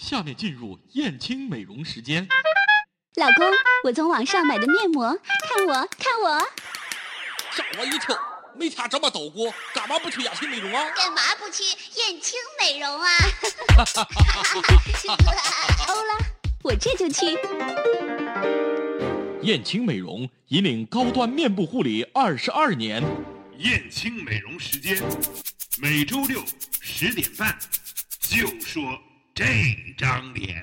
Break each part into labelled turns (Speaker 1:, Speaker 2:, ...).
Speaker 1: 下面进入燕青美容时间。
Speaker 2: 老公，我从网上买的面膜，看我，看我，
Speaker 1: 吓我一跳！没听这么捣鼓，干嘛不去燕青美容啊？
Speaker 2: 干嘛不去燕青美容啊？欧啦，我这就去。
Speaker 1: 燕青美容引领高端面部护理二十二年。
Speaker 3: 燕青美容时间，每周六十点半，就说这张脸。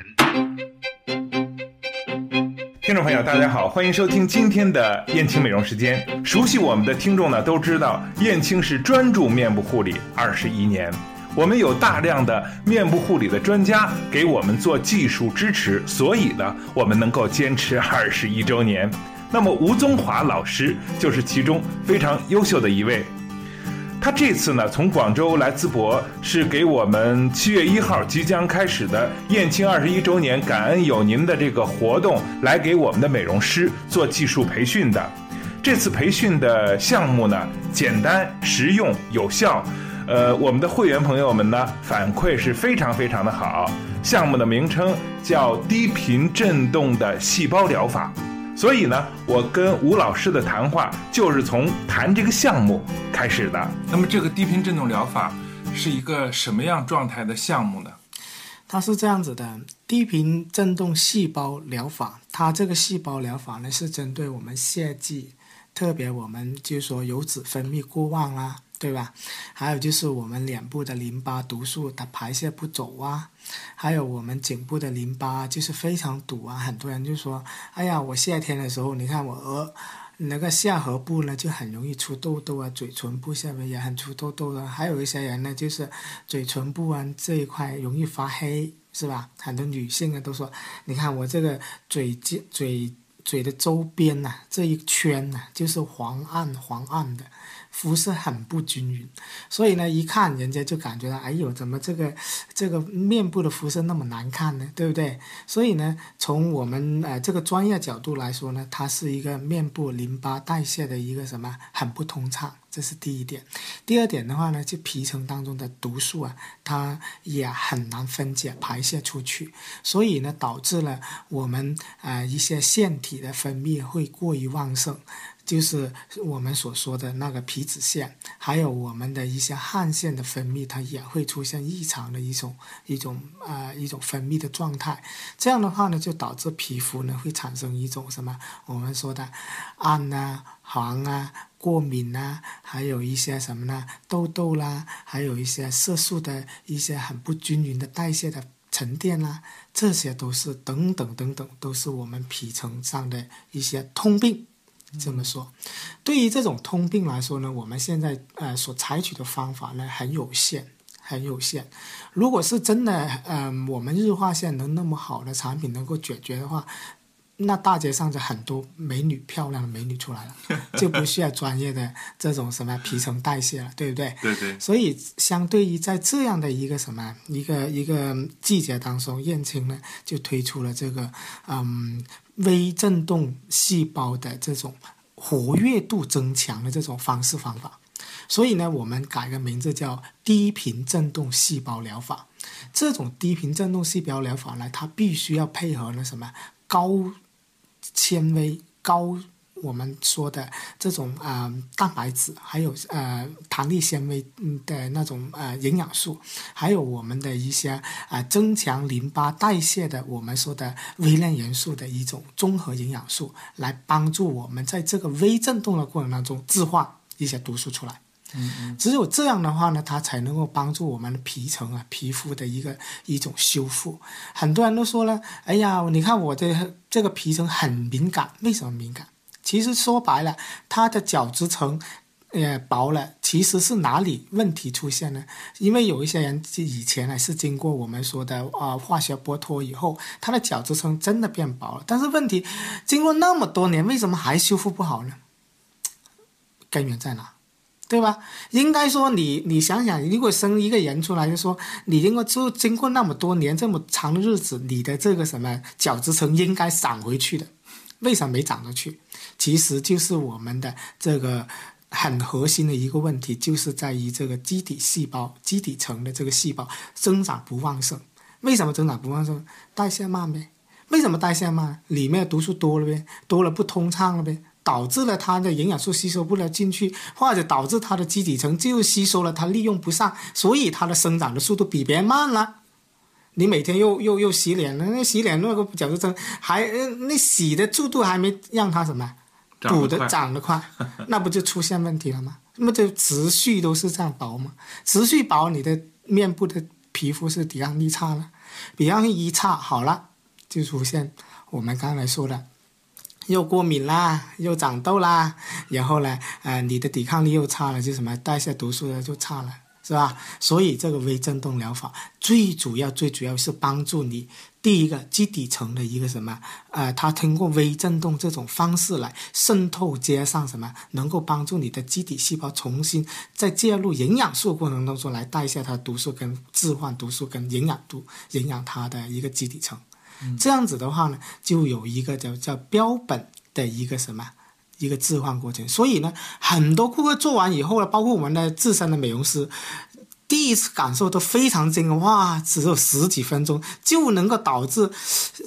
Speaker 4: 听众朋友，大家好，欢迎收听今天的燕青美容时间。熟悉我们的听众呢，都知道燕青是专注面部护理二十一年，我们有大量的面部护理的专家给我们做技术支持，所以呢，我们能够坚持 二十一周年。那么吴宗华老师就是其中非常优秀的一位。他这次呢，从广州来淄博，是给我们七月一号即将开始的燕青二十一周年感恩有您的这个活动，来给我们的美容师做技术培训的。这次培训的项目呢，简单、实用、有效。呃，我们的会员朋友们呢，反馈是非常非常的好。项目的名称叫低频振动的细胞疗法。所以呢，我跟吴老师的谈话就是从谈这个项目开始的。那么，这个低频振动疗法是一个什么样状态的项目呢？
Speaker 5: 它是这样子的，低频振动细胞疗法。它这个细胞疗法呢，是针对我们泄剂，特别我们就说油脂分泌过旺啦。对吧？还有就是我们脸部的淋巴毒素它排泄不走啊，还有我们颈部的淋巴就是非常堵啊。很多人就说：“哎呀，我夏天的时候，你看我额那个下颌部呢就很容易出痘痘啊，嘴唇部下面也很出痘痘的。还有一些人呢，就是嘴唇部啊这一块容易发黑，是吧？很多女性啊都说：你看我这个嘴嘴嘴嘴的周边呐这一圈呐就是黄暗黄暗的。”肤色很不均匀，所以呢，一看人家就感觉到，哎呦，怎么这个这个面部的肤色那么难看呢？对不对？所以呢，从我们呃这个专业角度来说呢，它是一个面部淋巴代谢的一个什么很不通畅，这是第一点。第二点的话呢，就皮层当中的毒素啊，它也很难分解排泄出去，所以呢，导致了我们呃一些腺体的分泌会过于旺盛。就是我们所说的那个皮脂腺，还有我们的一些汗腺的分泌，它也会出现异常的一种一种呃一种分泌的状态。这样的话呢，就导致皮肤呢会产生一种什么我们说的暗啊、黄啊、过敏啊，还有一些什么呢痘痘啦，还有一些色素的一些很不均匀的代谢的沉淀啦，这些都是等等等等，都是我们皮层上的一些通病。这么说，对于这种通病来说呢，我们现在呃所采取的方法呢很有限，很有限。如果是真的，嗯，我们日化线能那么好的产品能够解决的话，那大街上就很多美女、漂亮的美女出来了，就不需要专业的这种什么皮层代谢了，对不对？
Speaker 4: 对对。
Speaker 5: 所以，相对于在这样的一个什么一个一个季节当中，燕青呢就推出了这个嗯。微振动细胞的这种活跃度增强的这种方式方法，所以呢，我们改个名字叫低频振动细胞疗法。这种低频振动细胞疗法呢，它必须要配合呢什么高纤维高。我们说的这种啊蛋白质，还有呃弹力纤维的那种呃营养素，还有我们的一些啊增强淋巴代谢的我们说的微量元素的一种综合营养素，来帮助我们在这个微振动的过程当中置换一些毒素出来。
Speaker 4: 嗯。
Speaker 5: 只有这样的话呢，它才能够帮助我们的皮层啊皮肤的一个一种修复。很多人都说了，哎呀，你看我的这个皮层很敏感，为什么敏感？其实说白了，它的角质层，呃，薄了。其实是哪里问题出现呢？因为有一些人以前呢是经过我们说的啊化学剥脱以后，它的角质层真的变薄了。但是问题，经过那么多年，为什么还修复不好呢？根源在哪？对吧？应该说你你想想，如果生一个人出来，就说你经过就经过那么多年这么长的日子，你的这个什么角质层应该长回去的。为什么没长得去？其实就是我们的这个很核心的一个问题，就是在于这个基底细胞、基底层的这个细胞生长不旺盛。为什么增长不旺盛？代谢慢呗。为什么代谢慢？里面毒素多了呗，多了不通畅了呗，导致了它的营养素吸收不了进去，或者导致它的基底层就吸收了，它利用不上，所以它的生长的速度比别人慢了。你每天又又又洗脸了，那洗脸那个角质层还那洗的速度还没让它什么补的长得快，那不就出现问题了吗？那么就持续都是这样薄嘛，持续薄，你的面部的皮肤是抵抗力差了，抵抗力一差，好了。就出现我们刚才说的，又过敏啦，又长痘啦，然后呢，呃，你的抵抗力又差了，就什么代谢毒素的就差了，是吧？所以这个微振动疗法最主要、最主要是帮助你第一个基底层的一个什么，呃，它通过微振动这种方式来渗透接上什么，能够帮助你的基底细胞重新在介入营养素过程当中来代谢它毒素跟置换毒素跟营养度营养它的一个基底层。这样子的话呢，就有一个叫叫标本的一个什么一个置换过程。所以呢，很多顾客做完以后呢，包括我们的自身的美容师，第一次感受都非常惊哇，只有十几分钟就能够导致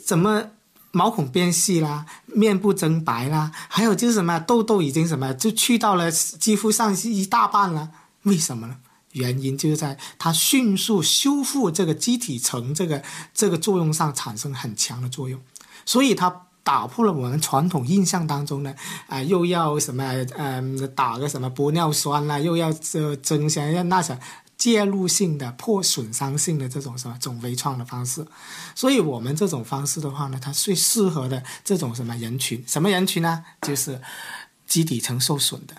Speaker 5: 怎么毛孔变细啦，面部增白啦，还有就是什么痘痘已经什么就去到了肌肤上一大半了。为什么呢？原因就是在它迅速修复这个基体层这个这个作用上产生很强的作用，所以它打破了我们传统印象当中的啊又要什么嗯打个什么玻尿酸啦，又要这增强要那些介入性的破损伤性的这种什么这种微创的方式，所以我们这种方式的话呢，它最适合的这种什么人群？什么人群呢？就是基底层受损的。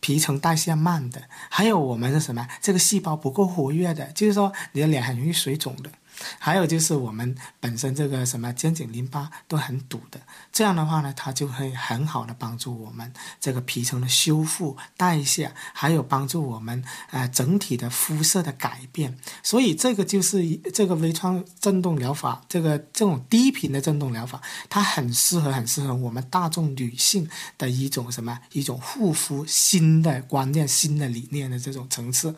Speaker 5: 皮层代谢慢的，还有我们的什么，这个细胞不够活跃的，就是说你的脸很容易水肿的。还有就是我们本身这个什么肩颈淋巴都很堵的，这样的话呢，它就会很好的帮助我们这个皮层的修复、代谢，还有帮助我们呃整体的肤色的改变。所以这个就是这个微创振动疗法，这个这种低频的振动疗法，它很适合、很适合我们大众女性的一种什么一种护肤新的观念、新的理念的这种层次。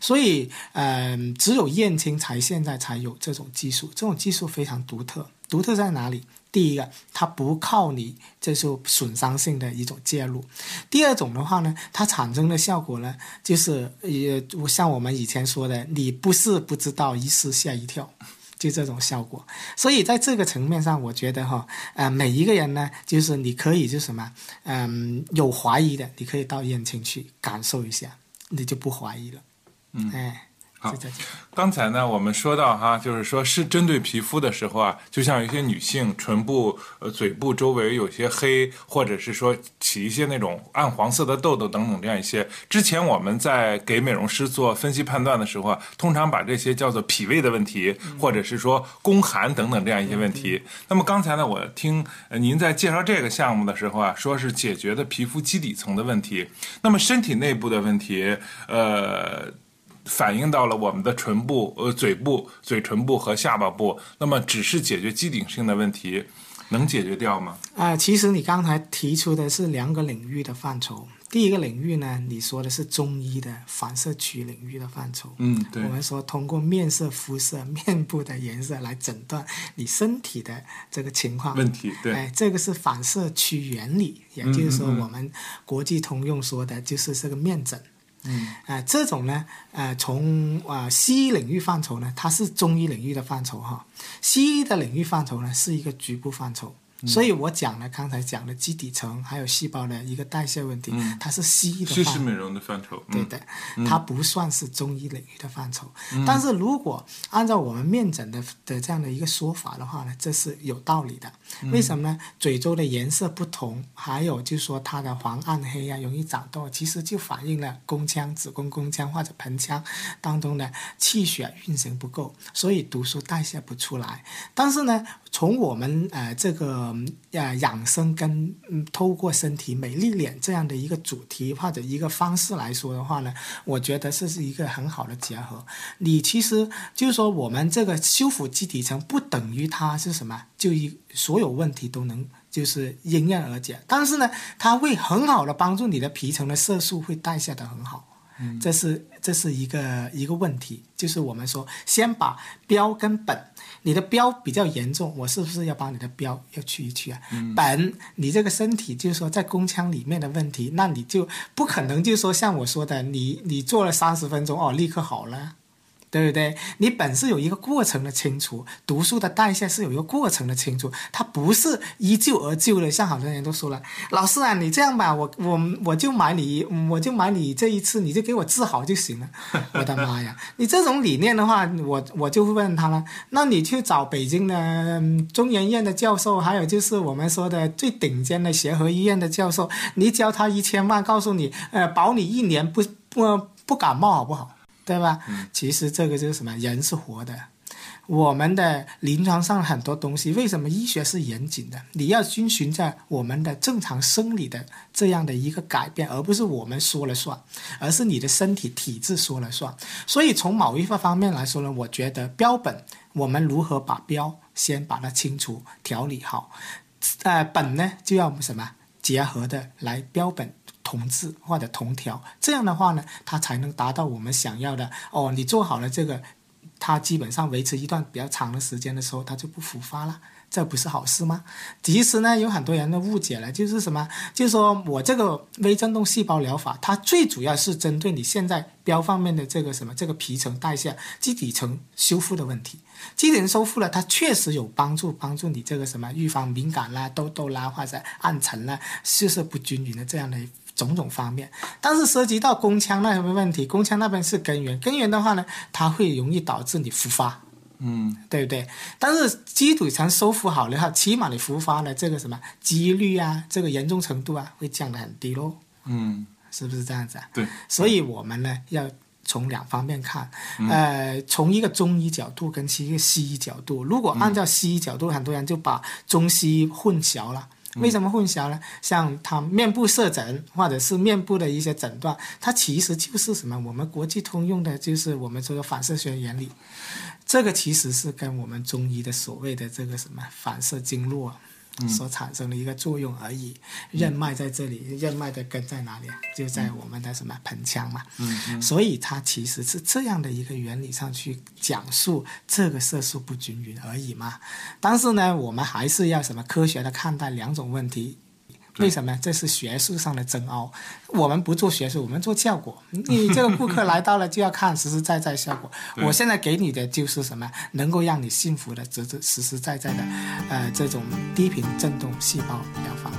Speaker 5: 所以，嗯，只有燕青才现在才有。这种技术，这种技术非常独特。独特在哪里？第一个，它不靠你这是损伤性的一种介入；第二种的话呢，它产生的效果呢，就是也像我们以前说的，你不是不知道，一试吓一跳，就这种效果。所以在这个层面上，我觉得哈，呃，每一个人呢，就是你可以就什么，嗯，有怀疑的，你可以到燕青去感受一下，你就不怀疑了。嗯，哎。
Speaker 4: 好，刚才呢，我们说到哈，就是说是针对皮肤的时候啊，就像有些女性唇部、呃嘴部周围有些黑，或者是说起一些那种暗黄色的痘痘等等这样一些。之前我们在给美容师做分析判断的时候啊，通常把这些叫做脾胃的问题，或者是说宫寒等等这样一些问题。那么刚才呢，我听您在介绍这个项目的时候啊，说是解决的皮肤基底层的问题。那么身体内部的问题，呃。反映到了我们的唇部、呃嘴部、嘴唇部和下巴部，那么只是解决肌顶性的问题，能解决掉吗？
Speaker 5: 啊，其实你刚才提出的是两个领域的范畴。第一个领域呢，你说的是中医的反射区领域的范畴。
Speaker 4: 嗯，对。
Speaker 5: 我们说通过面色、肤色、面部的颜色来诊断你身体的这个情况
Speaker 4: 问题。对。
Speaker 5: 哎，这个是反射区原理，也就是说我们国际通用说的就是这个面诊。
Speaker 4: 嗯，嗯
Speaker 5: 啊，这种呢，呃，从啊西医领域范畴呢，它是中医领域的范畴哈。西医的领域范畴呢，是一个局部范畴。所以我讲了刚才讲的基底层还有细胞的一个代谢问题，它是西医的
Speaker 4: 范畴，是美容的范畴，
Speaker 5: 对的，它不算是中医领域的范畴。但是如果按照我们面诊的的这样的一个说法的话呢，这是有道理的。为什么呢？嘴周的颜色不同，还有就是说它的黄暗黑啊，容易长痘，其实就反映了宫腔、子宫宫腔或者盆腔当中的气血运行不够，所以毒素代谢不出来。但是呢，从我们呃这个。呃，养生跟嗯，透过身体美丽脸这样的一个主题或者一个方式来说的话呢，我觉得这是一个很好的结合。你其实就是说，我们这个修复基底层不等于它是什么，就一所有问题都能就是迎刃而解。但是呢，它会很好的帮助你的皮层的色素会代谢的很好。这是这是一个一个问题，就是我们说先把标跟本，你的标比较严重，我是不是要把你的标要去一去啊？本你这个身体就是说在宫腔里面的问题，那你就不可能就是说像我说的，你你做了三十分钟哦，立刻好了。对不对？你本是有一个过程的清除，毒素的代谢是有一个过程的清除，它不是一蹴而就的。像好多人都说了，老师啊，你这样吧，我我我就买你，我就买你这一次，你就给我治好就行了。我的妈呀！你这种理念的话，我我就会问他了。那你去找北京的中研院的教授，还有就是我们说的最顶尖的协和医院的教授，你交他一千万，告诉你，呃，保你一年不不不感冒，好不好？对吧？其实这个就是什么？人是活的，我们的临床上很多东西，为什么医学是严谨的？你要遵循在我们的正常生理的这样的一个改变，而不是我们说了算，而是你的身体体质说了算。所以从某一个方面来说呢，我觉得标本，我们如何把标先把它清除调理好，呃，本呢就要什么结合的来标本。同治或者同调，这样的话呢，它才能达到我们想要的哦。你做好了这个，它基本上维持一段比较长的时间的时候，它就不复发了，这不是好事吗？其实呢，有很多人都误解了，就是什么，就是说我这个微振动细胞疗法，它最主要是针对你现在标方面的这个什么这个皮层代谢、基底层修复的问题。基底层修复了，它确实有帮助，帮助你这个什么预防敏感啦、痘痘啦或者暗沉啦、血色不均匀的这样的。种种方面，但是涉及到宫腔那边问题，宫腔那边是根源，根源的话呢，它会容易导致你复发，
Speaker 4: 嗯，
Speaker 5: 对不对？但是基础层修复好了哈，起码你复发的这个什么几率啊，这个严重程度啊，会降得很低喽，
Speaker 4: 嗯，
Speaker 5: 是不是这样子啊？
Speaker 4: 对，
Speaker 5: 所以我们呢要从两方面看，呃，从一个中医角度跟一个西医角度，如果按照西医角度，很多人就把中西医混淆了。为什么混淆呢？像他面部色诊或者是面部的一些诊断，它其实就是什么？我们国际通用的，就是我们这个反射学原理，这个其实是跟我们中医的所谓的这个什么反射经络。所产生的一个作用而已，任脉在这里，任脉的根在哪里？就在我们的什么盆腔嘛。
Speaker 4: 嗯
Speaker 5: 所以它其实是这样的一个原理上去讲述这个色素不均匀而已嘛。但是呢，我们还是要什么科学的看待两种问题。为什么？这是学术上的争拗。我们不做学术，我们做效果。你这个顾客来到了，就要看实实在在效果。我现在给你的就是什么，能够让你幸福的、实实实实在在的，呃，这种低频振动细胞疗法。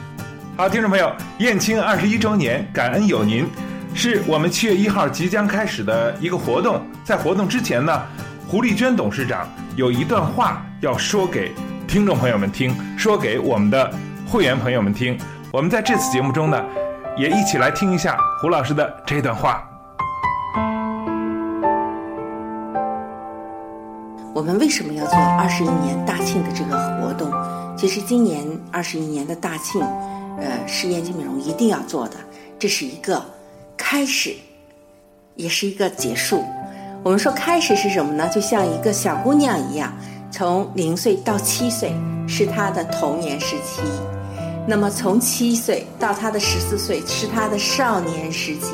Speaker 4: 好，听众朋友，燕青二十一周年，感恩有您，是我们七月一号即将开始的一个活动。在活动之前呢，胡丽娟董事长有一段话要说给听众朋友们听，说给我们的会员朋友们听。我们在这次节目中呢，也一起来听一下胡老师的这段话。
Speaker 6: 我们为什么要做二十一年大庆的这个活动？其实今年二十一年的大庆，呃，是燕京美容一定要做的，这是一个开始，也是一个结束。我们说开始是什么呢？就像一个小姑娘一样，从零岁到七岁是她的童年时期。那么从七岁到他的十四岁是他的少年时期，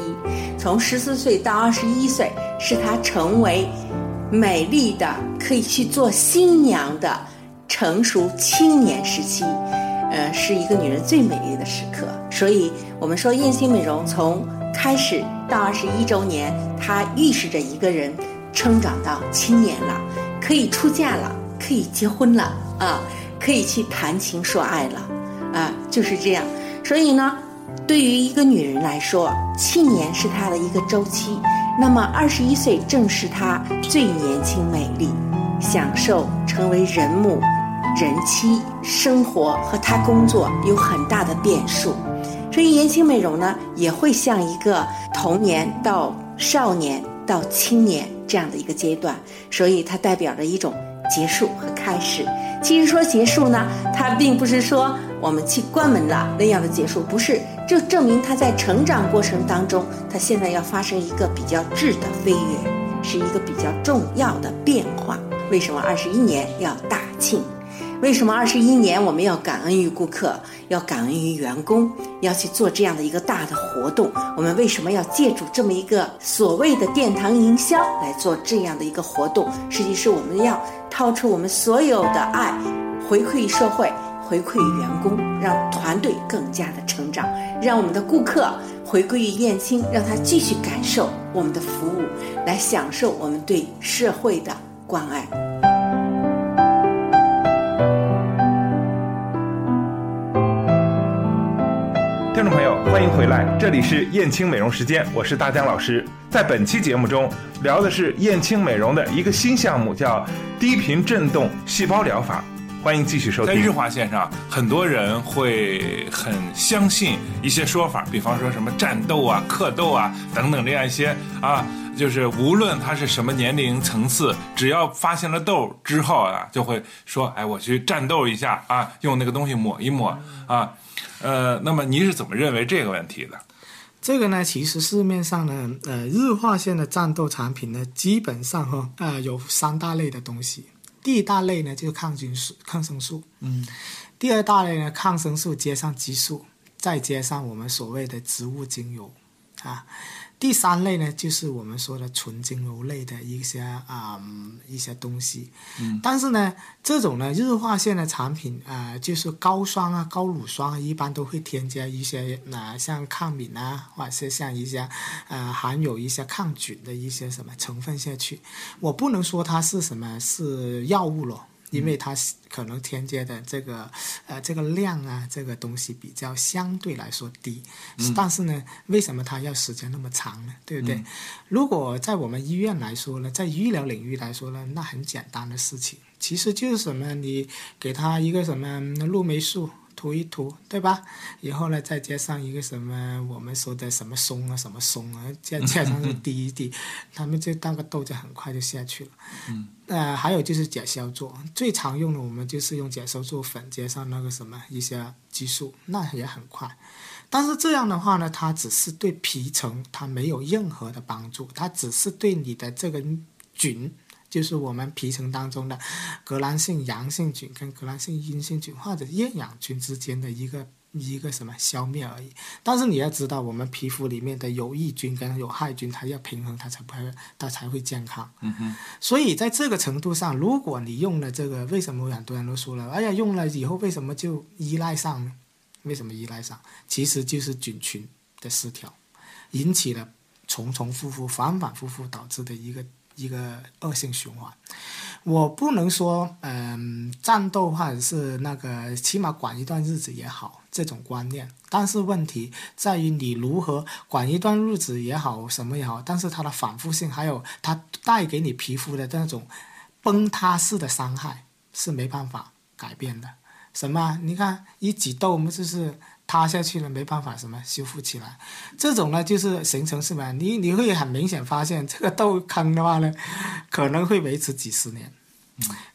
Speaker 6: 从十四岁到二十一岁是他成为美丽的可以去做新娘的成熟青年时期，呃，是一个女人最美丽的时刻。所以，我们说燕心美容从开始到二十一周年，它预示着一个人成长到青年了，可以出嫁了，可以结婚了啊，可以去谈情说爱了。啊，就是这样。所以呢，对于一个女人来说，七年是她的一个周期。那么二十一岁正是她最年轻、美丽、享受成为人母、人妻、生活和她工作有很大的变数。所以，年轻美容呢，也会像一个童年到少年到青年这样的一个阶段。所以，它代表着一种结束和开始。其实说结束呢，它并不是说。我们去关门了那样的结束，不是，这证明他在成长过程当中，他现在要发生一个比较质的飞跃，是一个比较重要的变化。为什么二十一年要大庆？为什么二十一年我们要感恩于顾客，要感恩于员工，要去做这样的一个大的活动？我们为什么要借助这么一个所谓的殿堂营销来做这样的一个活动？实际是我们要掏出我们所有的爱，回馈社会，回馈员工，让团队更加的成长，让我们的顾客回归于燕青，让他继续感受我们的服务，来享受我们对社会的关爱。
Speaker 4: 听众朋友，欢迎回来，这里是燕青美容时间，我是大江老师。在本期节目中，聊的是燕青美容的一个新项目，叫低频振动细胞疗法。欢迎继续收听。在日华线上，很多人会很相信一些说法，比方说什么战斗啊、克斗啊等等这样一些啊，就是无论他是什么年龄层次，只要发现了痘之后啊，就会说：“哎，我去战斗一下啊，用那个东西抹一抹啊。”呃，那么您是怎么认为这个问题的？
Speaker 5: 这个呢，其实市面上呢，呃，日化线的战斗产品呢，基本上哈，呃，有三大类的东西。第一大类呢，就是抗菌素、抗生素。嗯。第二大类呢，抗生素接上激素，再接上我们所谓的植物精油，啊。第三类呢，就是我们说的纯精油类的一些啊一些东西，嗯，但是呢，这种呢日化线的产品啊，就是高霜啊、高乳霜啊，一般都会添加一些啊像抗敏啊，或者是像一些呃含有一些抗菌的一些什么成分下去。我不能说它是什么是药物了。因为它可能添加的这个呃这个量啊，这个东西比较相对来说低，但是呢，为什么它要时间那么长呢？对不对？如果在我们医院来说呢，在医疗领域来说呢，那很简单的事情，其实就是什么，你给他一个什么氯霉素。涂一涂，对吧？以后呢，再加上一个什么我们说的什么松啊，什么松啊，加加上去滴一滴，他们就那个痘就很快就下去了。嗯。呃，还有就是甲硝唑，最常用的我们就是用甲硝唑粉加上那个什么一些激素，那也很快。但是这样的话呢，它只是对皮层它没有任何的帮助，它只是对你的这个菌。就是我们皮层当中的革兰性阳性菌跟革兰性阴性菌或者厌氧菌之间的一个一个什么消灭而已。但是你要知道，我们皮肤里面的有益菌跟有害菌，它要平衡，它才不会它才会健康。嗯哼。所以在这个程度上，如果你用了这个，为什么很多人都说了，哎呀，用了以后为什么就依赖上呢？为什么依赖上？其实就是菌群的失调，引起了重重复复、反反复复导致的一个。一个恶性循环，我不能说，嗯，战斗或者是那个，起码管一段日子也好，这种观念。但是问题在于你如何管一段日子也好，什么也好，但是它的反复性，还有它带给你皮肤的那种崩塌式的伤害，是没办法改变的。什么？你看一挤痘，我们就是。塌下去了，没办法什么修复起来，这种呢就是形成什么？你你会很明显发现，这个痘坑的话呢，可能会维持几十年，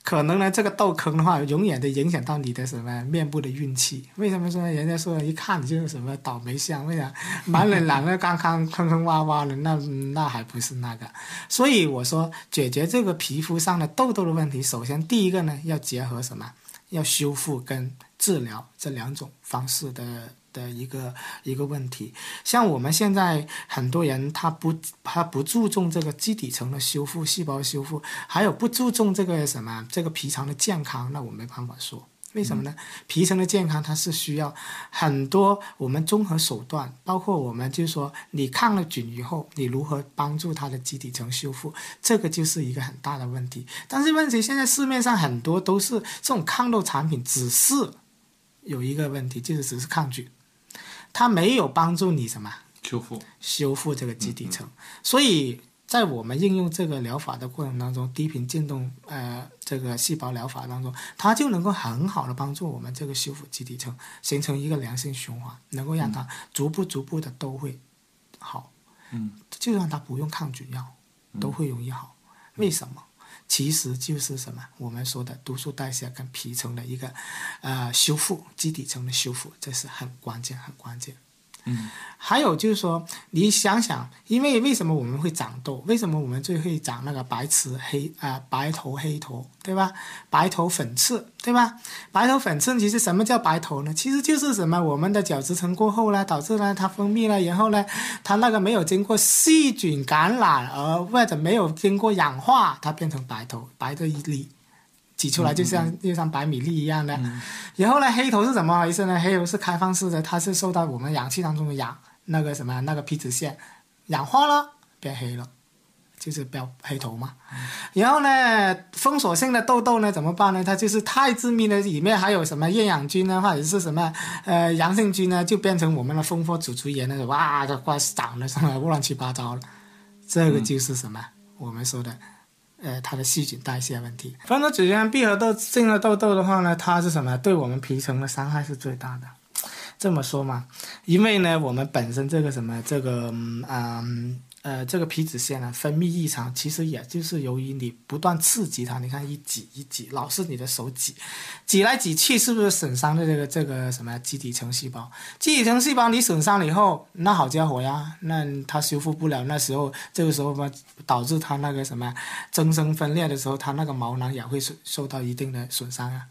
Speaker 5: 可能呢这个痘坑的话，永远的影响到你的什么面部的运气。为什么说人家说一看你就是什么倒霉相？为啥满脸两个刚刚坑坑洼洼的？那那还不是那个？所以我说解决这个皮肤上的痘痘的问题，首先第一个呢要结合什么？要修复跟。治疗这两种方式的的一个一个问题，像我们现在很多人他不他不注重这个基底层的修复、细胞修复，还有不注重这个什么这个皮层的健康，那我没办法说，为什么呢？皮层的健康它是需要很多我们综合手段，包括我们就是说你抗了菌以后，你如何帮助它的基底层修复，这个就是一个很大的问题。但是问题现在市面上很多都是这种抗痘产品，只是。有一个问题，就是只是抗菌，它没有帮助你什么
Speaker 4: 修复
Speaker 5: 修复这个基底层。所以在我们应用这个疗法的过程当中，低频振动呃这个细胞疗法当中，它就能够很好的帮助我们这个修复基底层，形成一个良性循环，能够让它逐步逐步的都会好。嗯，就算它不用抗菌药，都会容易好。为什么？其实就是什么？我们说的毒素代谢跟皮层的一个，呃，修复基底层的修复，这是很关键、很关键。
Speaker 1: 嗯，
Speaker 5: 还有就是说，你想想，因为为什么我们会长痘？为什么我们最会长那个白痴黑啊、白头黑头，对吧？白头粉刺，对吧？白头粉刺其实什么叫白头呢？其实就是什么我们的角质层过后呢，导致呢它分泌了，然后呢，它那个没有经过细菌感染而或者没有经过氧化，它变成白头，白的一粒。挤出来就像就像白米粒一样的，然后呢，黑头是怎么回事呢？黑头是开放式的，它是受到我们氧气当中的氧那个什么那个皮脂腺氧化了变黑了，就是标黑头嘛。然后呢，封锁性的痘痘呢怎么办呢？它就是太致密了，里面还有什么厌氧菌呢，或者是什么呃阳性菌呢，就变成我们的蜂窝组织炎那种哇，这快长的什么乱七八糟了。这个就是什么、我们说的。呃，它的细菌代谢问题。蜂窝组织炎闭合痘进了痘痘的话呢，它是什么？对我们皮层的伤害是最大的。这么说嘛，因为呢，我们本身这个什么，这个嗯嗯呃，这个皮脂腺呢分泌异常，其实也就是由于你不断刺激它，你看一挤一挤，老是你的手挤，挤来挤去，是不是损伤的这个这个什么基底层细胞？基底层细胞你损伤了以后，那好家伙呀，那它修复不了，那时候这个时候嘛，导致它那个什么增生分裂的时候，它那个毛囊也会受受到一定的损伤啊。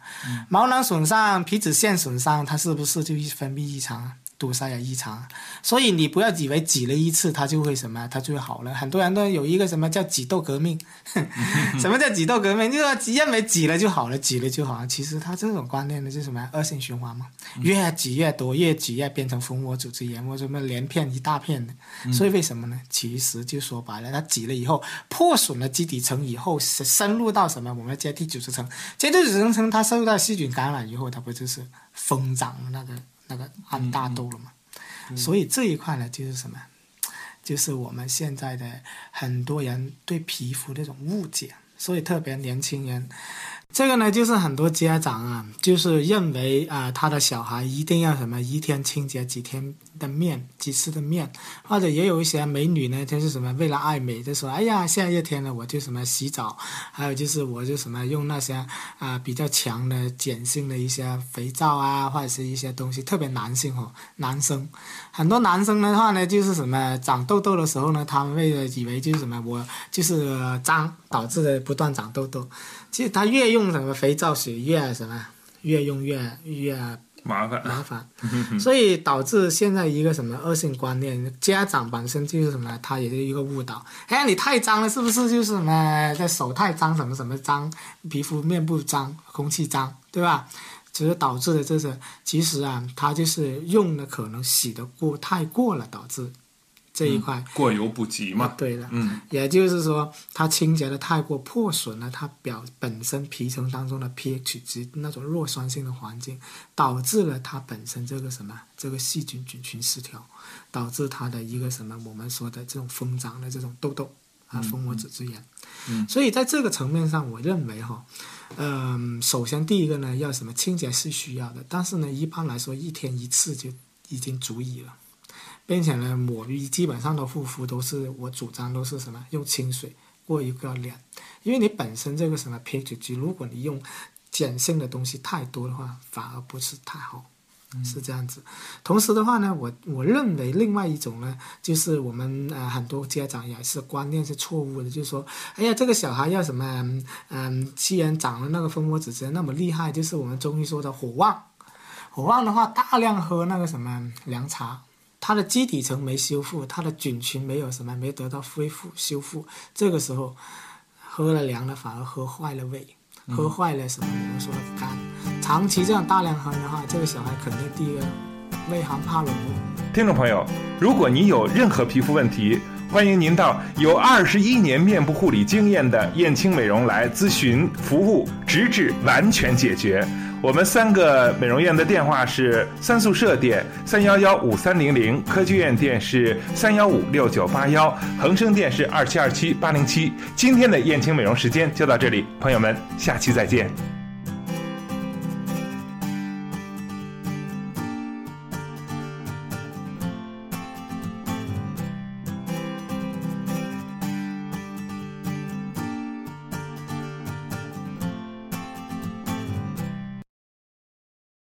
Speaker 5: 毛囊损伤、皮脂腺损伤，它是不是就分泌异常啊？堵塞也异常，所以你不要以为挤了一次它就会什么，它就会好了。很多人都有一个什么叫挤痘革命，什么叫挤痘革命？就是说认为挤了就好了，挤了就好了。其实它这种观念呢，就是什么恶性循环嘛，越挤越多，越挤越变成蜂窝组织炎或什么连片一大片的。所以为什么呢？其实就说白了，它挤了以后破损了基底层以后，深深入到什么我们的阶梯组织层，阶梯组织层它受到细菌感染以后，它不就是疯长那个？那个按大豆了嘛，所以这一块呢，就是什么，就是我们现在的很多人对皮肤这种误解，所以特别年轻人，这个呢，就是很多家长啊，就是认为啊，他的小孩一定要什么一天清洁几天的面，几次的面，或者也有一些美女呢，就是什么为了爱美，就说哎呀，下热天呢，我就什么洗澡，还有就是我就什么用那些啊比较强的碱性的一些肥皂啊，或者是一些东西，特别男性哦，男生。很多男生的话呢，就是什么长痘痘的时候呢，他们为了以为就是什么我就是脏导致的不断长痘痘，其实他越用什么肥皂水越什么越用越越
Speaker 4: 麻烦。
Speaker 5: 麻烦，所以导致现在一个什么恶性观念，家长本身就是什么，他也是一个误导。哎，你太脏了，是不是就是什么在手太脏，什么什么脏，皮肤面部脏，空气脏，对吧？其实导致的这是，其实啊，他就是用的可能洗的过太过了，导致这一块。
Speaker 4: 过犹不及嘛。
Speaker 5: 对的，
Speaker 4: 嗯，
Speaker 5: 也就是说，它清洁的太过破损了，它表本身皮层当中的 pH 值那种弱酸性的环境，导致了它本身这个什么这个细菌菌群失调，导致它的一个什么我们说的这种疯长的这种痘痘啊，蜂窝组织炎。
Speaker 4: 嗯
Speaker 5: 所以在这个层面上，我认为哈，嗯，首先第一个呢，要什么清洁是需要的，但是呢，一般来说一天一次就已经足以了。并且呢，抹浴基本上的护肤都是我主张都是什么用清水过一个脸，因为你本身这个什么 pH 值，如果你用碱性的东西太多的话，反而不是太好。是这样子，同时的话呢，我我认为另外一种呢，就是我们呃很多家长也是观念是错误的，就是说，哎呀，这个小孩要什么，嗯嗯，既然长了那个蜂窝组织那么厉害，就是我们中医说的火旺，火旺的话，大量喝那个什么凉茶，它的基底层没修复，它的菌群没有什么没得到恢复修复，这个时候喝了凉的反而喝坏了胃，喝坏了什么我们说的肝，长期这样大量喝的话，这个小孩肯定第一个胃寒怕冷。
Speaker 4: 听众朋友，如果你有任何皮肤问题，欢迎您到有二十一年面部护理经验的燕青美容来咨询服务，直至完全解决。我们三个美容院的电话是三宿舍店三幺幺五三零零，科技院店是三幺五六九八幺，恒生店是二七二七八零七。今天的燕青美容时间就到这里，朋友们，下期再见。